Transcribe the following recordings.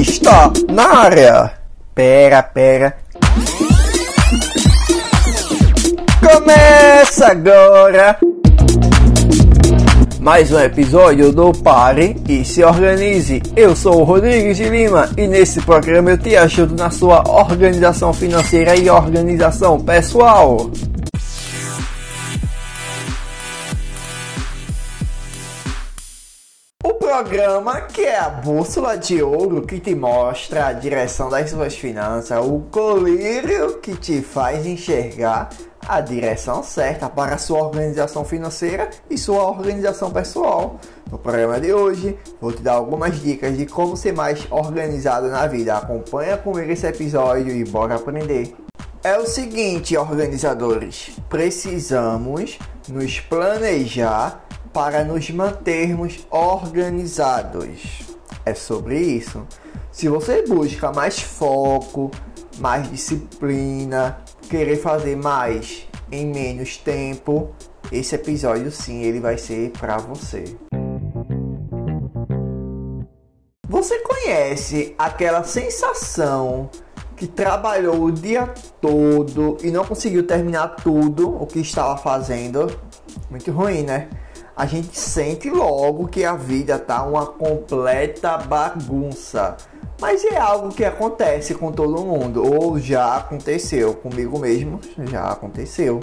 Está na área. Pera, pera. Começa agora mais um episódio do Pare e se organize. Eu sou o Rodrigues de Lima e nesse programa eu te ajudo na sua organização financeira e organização pessoal. Programa que é a bússola de ouro que te mostra a direção das suas finanças, o colírio que te faz enxergar a direção certa para sua organização financeira e sua organização pessoal. No programa de hoje, vou te dar algumas dicas de como ser mais organizado na vida. Acompanha comigo esse episódio e bora aprender. É o seguinte, organizadores, precisamos nos planejar para nos mantermos organizados. É sobre isso. Se você busca mais foco, mais disciplina, querer fazer mais em menos tempo, esse episódio sim ele vai ser para você. Você conhece aquela sensação que trabalhou o dia todo e não conseguiu terminar tudo o que estava fazendo? Muito ruim, né? A gente sente logo que a vida tá uma completa bagunça. Mas é algo que acontece com todo mundo, ou já aconteceu comigo mesmo, já aconteceu.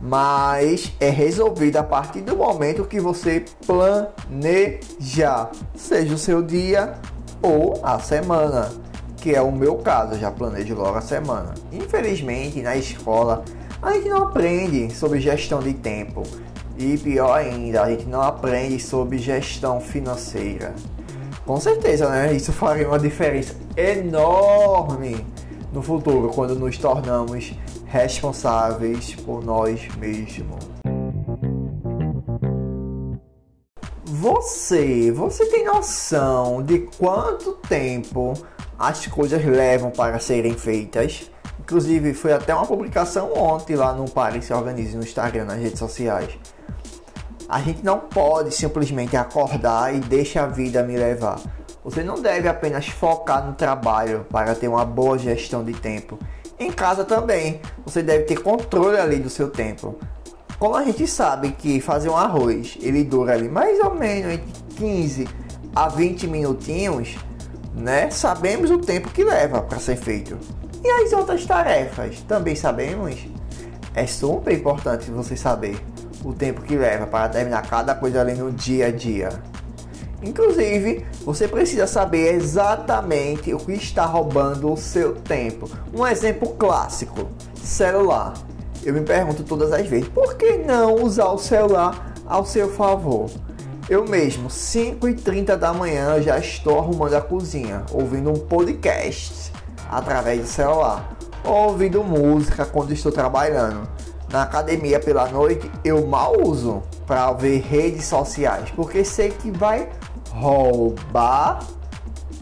Mas é resolvido a partir do momento que você planeja, seja o seu dia ou a semana, que é o meu caso, já planejo logo a semana. Infelizmente, na escola, a gente não aprende sobre gestão de tempo. E pior ainda, a gente não aprende sobre gestão financeira. Com certeza, né? Isso faria uma diferença enorme no futuro quando nos tornamos responsáveis por nós mesmos. Você, você tem noção de quanto tempo as coisas levam para serem feitas? Inclusive, foi até uma publicação ontem lá no Pare Se Organize no Instagram, nas redes sociais a gente não pode simplesmente acordar e deixar a vida me levar. Você não deve apenas focar no trabalho para ter uma boa gestão de tempo. Em casa também, você deve ter controle ali do seu tempo. Como a gente sabe que fazer um arroz, ele dura ali mais ou menos entre 15 a 20 minutinhos, né? Sabemos o tempo que leva para ser feito. E as outras tarefas, também sabemos? É super importante você saber o tempo que leva para terminar cada coisa ali no dia a dia. Inclusive, você precisa saber exatamente o que está roubando o seu tempo. Um exemplo clássico: celular. Eu me pergunto todas as vezes, por que não usar o celular ao seu favor? Eu mesmo, 5h30 da manhã, já estou arrumando a cozinha, ouvindo um podcast através do celular, ouvindo música quando estou trabalhando na academia pela noite, eu mal uso para ver redes sociais, porque sei que vai roubar.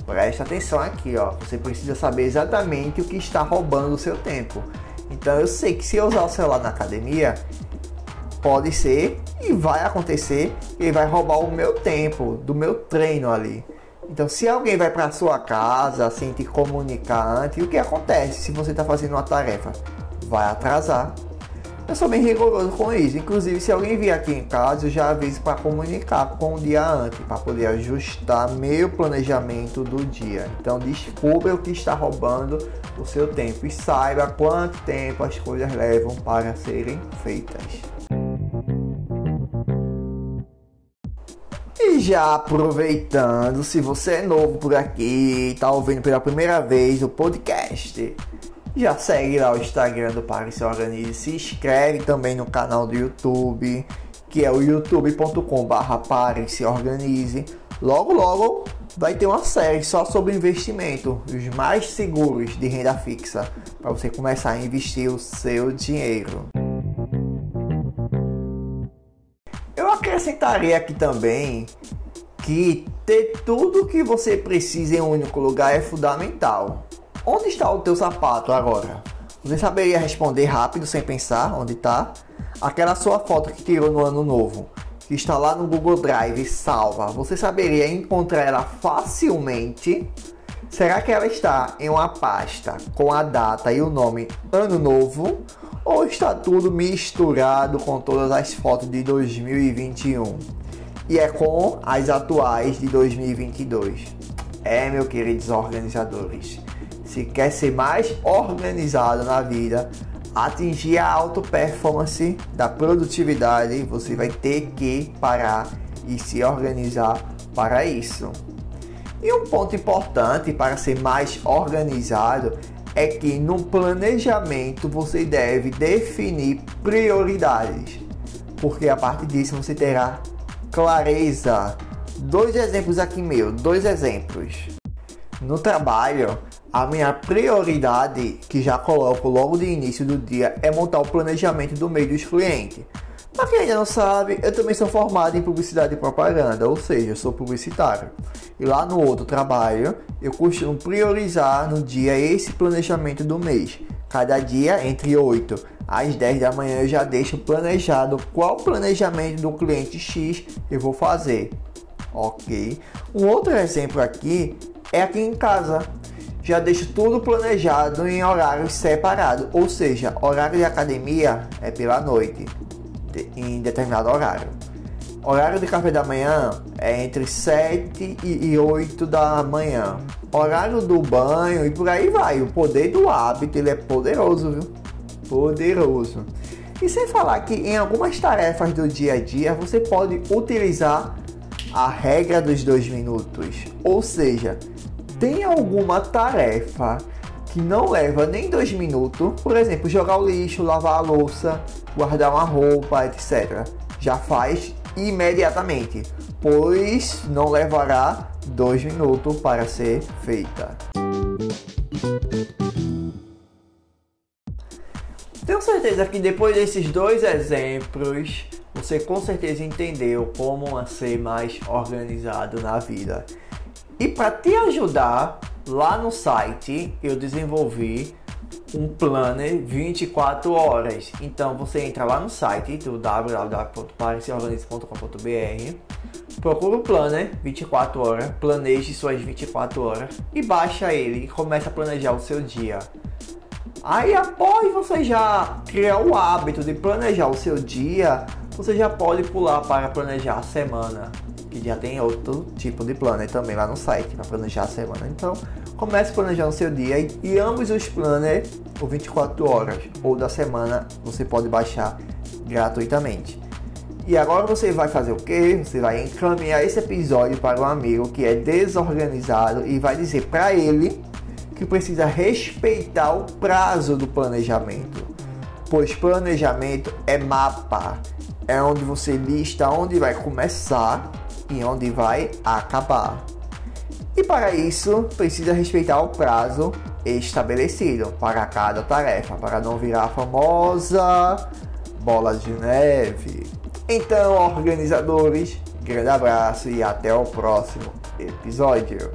Presta atenção aqui, ó. Você precisa saber exatamente o que está roubando o seu tempo. Então eu sei que se eu usar o celular na academia, pode ser e vai acontecer que vai roubar o meu tempo do meu treino ali. Então, se alguém vai para sua casa sem te comunicar antes, o que acontece se você está fazendo uma tarefa? Vai atrasar. Eu sou bem rigoroso com isso. Inclusive, se alguém vier aqui em casa, eu já aviso para comunicar com o dia antes, para poder ajustar meu planejamento do dia. Então, descubra o que está roubando o seu tempo e saiba quanto tempo as coisas levam para serem feitas. Já aproveitando, se você é novo por aqui e está ouvindo pela primeira vez o podcast, já segue lá o Instagram do Pare Se Organize, se inscreve também no canal do YouTube, que é o youtube.com/barra Pare Se Organize. Logo, logo vai ter uma série só sobre investimento, os mais seguros de renda fixa, para você começar a investir o seu dinheiro. Eu acrescentaria aqui também que ter tudo que você precisa em um único lugar é fundamental. Onde está o teu sapato agora? Você saberia responder rápido, sem pensar, onde está? Aquela sua foto que tirou no ano novo. que está lá no Google Drive salva, você saberia encontrar ela facilmente? Será que ela está em uma pasta com a data e o nome Ano Novo? Ou está tudo misturado com todas as fotos de 2021? E é com as atuais de 2022. É, meu queridos organizadores, se quer ser mais organizado na vida, atingir a alta performance da produtividade, você vai ter que parar e se organizar para isso. E um ponto importante para ser mais organizado é que no planejamento você deve definir prioridades, porque a partir disso você terá clareza. Dois exemplos aqui meu, dois exemplos. No trabalho, a minha prioridade, que já coloco logo de início do dia, é montar o planejamento do meio dos clientes. Para quem ainda não sabe, eu também sou formado em publicidade e propaganda, ou seja, eu sou publicitário. E lá no outro trabalho, eu costumo priorizar no dia esse planejamento do mês. Cada dia, entre 8 às 10 da manhã, eu já deixo planejado qual planejamento do cliente X eu vou fazer. Ok? Um outro exemplo aqui é aqui em casa. Já deixo tudo planejado em horários separados, ou seja, horário de academia é pela noite em determinado horário. Horário de café da manhã é entre 7 e 8 da manhã. Horário do banho e por aí vai. O poder do hábito ele é poderoso, viu? Poderoso. E sem falar que em algumas tarefas do dia a dia você pode utilizar a regra dos dois minutos. Ou seja, tem alguma tarefa que não leva nem dois minutos, por exemplo, jogar o lixo, lavar a louça, guardar uma roupa, etc. Já faz imediatamente, pois não levará dois minutos para ser feita. Tenho certeza que depois desses dois exemplos, você com certeza entendeu como ser mais organizado na vida. E para te ajudar, Lá no site eu desenvolvi um planner 24 horas. Então você entra lá no site do www.parecerorganize.com.br, procura o planner 24 horas, planeje suas 24 horas e baixa ele e começa a planejar o seu dia. Aí após você já criar o hábito de planejar o seu dia, você já pode pular para planejar a semana que já tem outro tipo de planner também lá no site para planejar a semana. Então, comece planejando o seu dia e, e ambos os planners por 24 horas ou da semana você pode baixar gratuitamente. E agora você vai fazer o que? Você vai encaminhar esse episódio para um amigo que é desorganizado e vai dizer para ele que precisa respeitar o prazo do planejamento. Pois planejamento é mapa, é onde você lista onde vai começar e onde vai acabar. E para isso, precisa respeitar o prazo estabelecido para cada tarefa, para não virar a famosa bola de neve. Então, organizadores, grande abraço e até o próximo episódio.